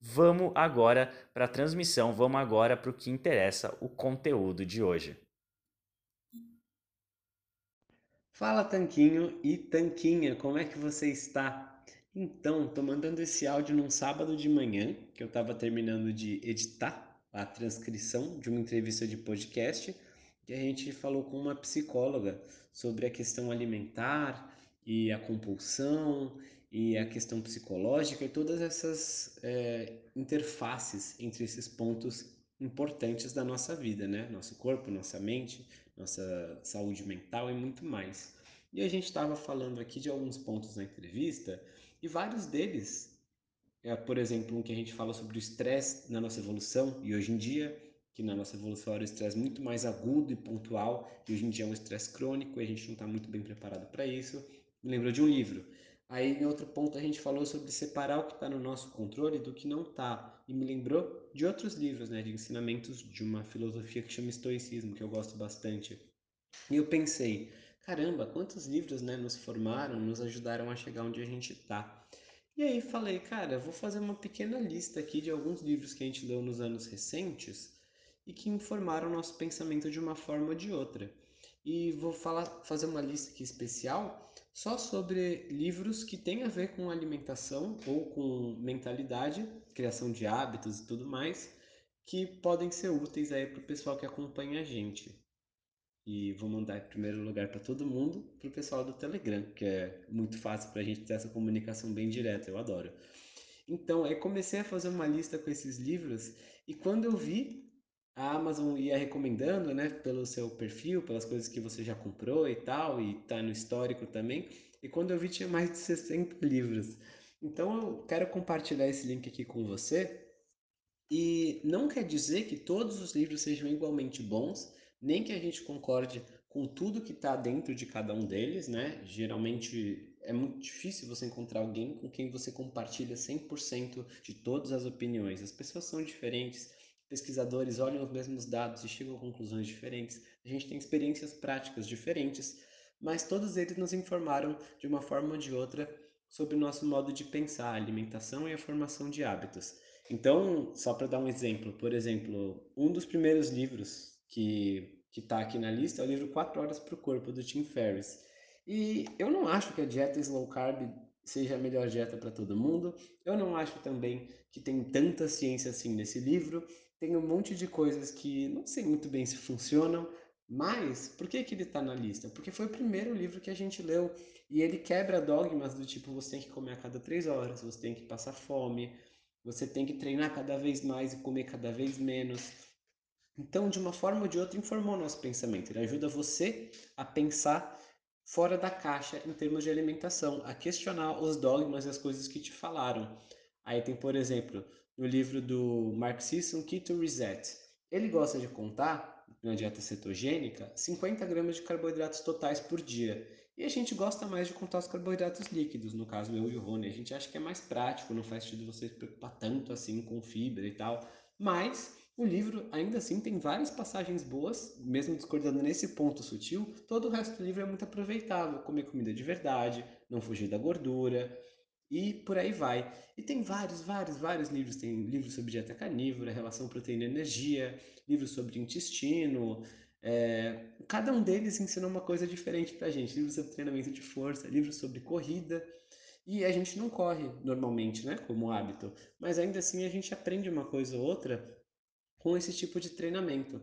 Vamos agora para a transmissão, vamos agora para o que interessa, o conteúdo de hoje. Fala Tanquinho e Tanquinha, como é que você está? Então, tô mandando esse áudio num sábado de manhã, que eu estava terminando de editar a transcrição de uma entrevista de podcast, que a gente falou com uma psicóloga sobre a questão alimentar e a compulsão e a questão psicológica e todas essas é, interfaces entre esses pontos importantes da nossa vida, né? Nosso corpo, nossa mente, nossa saúde mental e muito mais. E a gente estava falando aqui de alguns pontos na entrevista e vários deles, é, por exemplo, um que a gente fala sobre o estresse na nossa evolução e hoje em dia, que na nossa evolução era o estresse muito mais agudo e pontual e hoje em dia é um estresse crônico e a gente não está muito bem preparado para isso. Me lembrou de um livro, Aí, em outro ponto, a gente falou sobre separar o que está no nosso controle do que não está. E me lembrou de outros livros, né, de ensinamentos de uma filosofia que chama Estoicismo, que eu gosto bastante. E eu pensei, caramba, quantos livros né, nos formaram, nos ajudaram a chegar onde a gente está. E aí falei, cara, vou fazer uma pequena lista aqui de alguns livros que a gente leu nos anos recentes e que informaram o nosso pensamento de uma forma ou de outra. E vou falar, fazer uma lista aqui especial só sobre livros que têm a ver com alimentação ou com mentalidade, criação de hábitos e tudo mais, que podem ser úteis aí para o pessoal que acompanha a gente. E vou mandar em primeiro lugar para todo mundo, para o pessoal do Telegram, que é muito fácil para a gente ter essa comunicação bem direta, eu adoro. Então, aí comecei a fazer uma lista com esses livros e quando eu vi a Amazon ia recomendando, né, pelo seu perfil, pelas coisas que você já comprou e tal, e tá no histórico também. E quando eu vi tinha mais de 60 livros. Então eu quero compartilhar esse link aqui com você. E não quer dizer que todos os livros sejam igualmente bons, nem que a gente concorde com tudo que está dentro de cada um deles, né? Geralmente é muito difícil você encontrar alguém com quem você compartilha 100% de todas as opiniões. As pessoas são diferentes, pesquisadores olham os mesmos dados e chegam a conclusões diferentes, a gente tem experiências práticas diferentes, mas todos eles nos informaram de uma forma ou de outra sobre o nosso modo de pensar, a alimentação e a formação de hábitos. Então, só para dar um exemplo, por exemplo, um dos primeiros livros que que está aqui na lista é o livro 4 Horas para o Corpo, do Tim Ferriss. E eu não acho que a dieta slow carb seja a melhor dieta para todo mundo. Eu não acho também que tem tanta ciência assim nesse livro. Tem um monte de coisas que não sei muito bem se funcionam, mas por que, que ele está na lista? Porque foi o primeiro livro que a gente leu e ele quebra dogmas do tipo você tem que comer a cada três horas, você tem que passar fome, você tem que treinar cada vez mais e comer cada vez menos. Então, de uma forma ou de outra, informou nosso pensamento. Ele ajuda você a pensar fora da caixa em termos de alimentação, a questionar os dogmas e as coisas que te falaram. Aí tem, por exemplo, no livro do Mark Sisson, Keto Reset. Ele gosta de contar, na dieta cetogênica, 50 gramas de carboidratos totais por dia. E a gente gosta mais de contar os carboidratos líquidos, no caso eu e o Rony. A gente acha que é mais prático, não faz sentido você se preocupar tanto assim com fibra e tal. Mas o livro, ainda assim, tem várias passagens boas, mesmo discordando nesse ponto sutil. Todo o resto do livro é muito aproveitável. Comer comida de verdade, não fugir da gordura e por aí vai. E tem vários, vários, vários livros. Tem livros sobre dieta carnívora, relação proteína-energia, livros sobre intestino, é, cada um deles ensina uma coisa diferente pra gente. Livros sobre treinamento de força, livros sobre corrida. E a gente não corre normalmente, né? Como hábito. Mas ainda assim a gente aprende uma coisa ou outra com esse tipo de treinamento.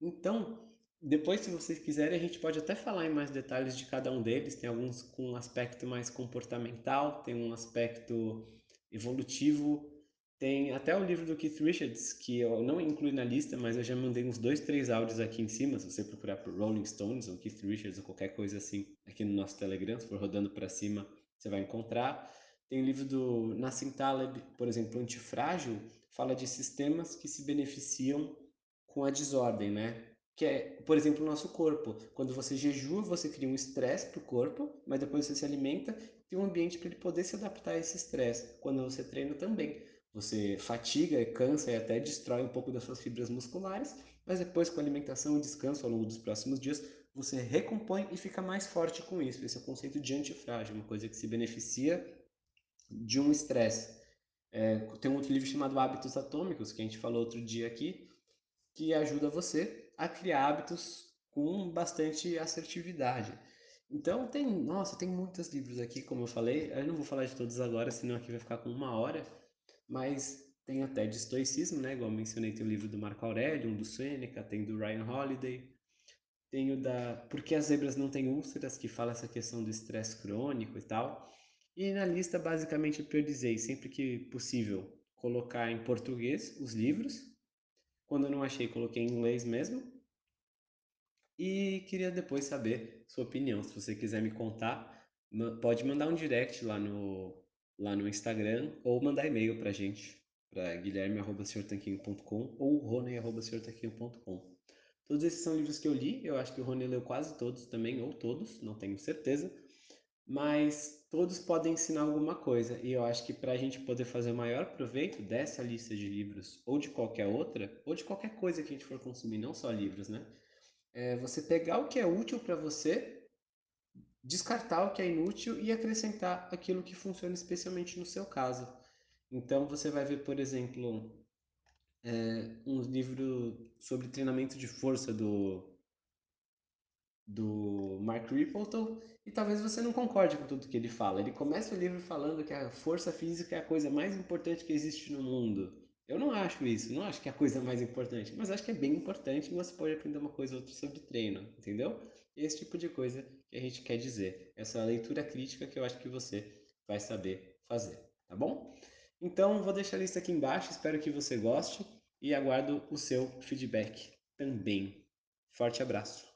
Então, depois, se vocês quiserem, a gente pode até falar em mais detalhes de cada um deles. Tem alguns com um aspecto mais comportamental, tem um aspecto evolutivo, tem até o livro do Keith Richards, que eu não incluí na lista, mas eu já mandei uns dois, três áudios aqui em cima. Se você procurar por Rolling Stones ou Keith Richards ou qualquer coisa assim aqui no nosso Telegram, se for rodando para cima, você vai encontrar. Tem o livro do Nassim Taleb, por exemplo, Antifrágil, fala de sistemas que se beneficiam com a desordem, né? Que é, por exemplo, o nosso corpo. Quando você jejua, você cria um estresse para o corpo, mas depois você se alimenta, tem um ambiente para ele poder se adaptar a esse estresse. Quando você treina também. Você fatiga, cansa e até destrói um pouco das suas fibras musculares, mas depois com alimentação e descanso ao longo dos próximos dias, você recompõe e fica mais forte com isso. Esse é o conceito de antifrágil, uma coisa que se beneficia de um estresse. É, tem um outro livro chamado Hábitos Atômicos, que a gente falou outro dia aqui, que ajuda você a criar hábitos com bastante assertividade. Então tem, nossa, tem muitos livros aqui, como eu falei. Eu não vou falar de todos agora, senão aqui vai ficar com uma hora mas tem até de estoicismo, né? Igual mencionei, tem o livro do Marco Aurélio, um do Sêneca, tem do Ryan Holiday, tem o da Por que as zebras não têm úlceras, que fala essa questão do estresse crônico e tal. E na lista, basicamente, eu priorizei, sempre que possível, colocar em português os livros. Quando eu não achei, coloquei em inglês mesmo. E queria depois saber sua opinião. Se você quiser me contar, pode mandar um direct lá no, lá no Instagram ou mandar e-mail para a gente, para guilherme.com ou rony.com. Todos esses são livros que eu li, eu acho que o Rony leu quase todos também, ou todos, não tenho certeza, mas todos podem ensinar alguma coisa, e eu acho que para a gente poder fazer o maior proveito dessa lista de livros, ou de qualquer outra, ou de qualquer coisa que a gente for consumir, não só livros, né? É você pegar o que é útil para você descartar o que é inútil e acrescentar aquilo que funciona especialmente no seu caso. Então você vai ver, por exemplo, é, um livro sobre treinamento de força do do Mark Rippleton e talvez você não concorde com tudo que ele fala. Ele começa o livro falando que a força física é a coisa mais importante que existe no mundo. Eu não acho isso, não acho que é a coisa mais importante, mas acho que é bem importante e você pode aprender uma coisa ou outra sobre treino, entendeu? Esse tipo de coisa que a gente quer dizer. Essa leitura crítica que eu acho que você vai saber fazer, tá bom? Então, vou deixar a lista aqui embaixo, espero que você goste e aguardo o seu feedback também. Forte abraço!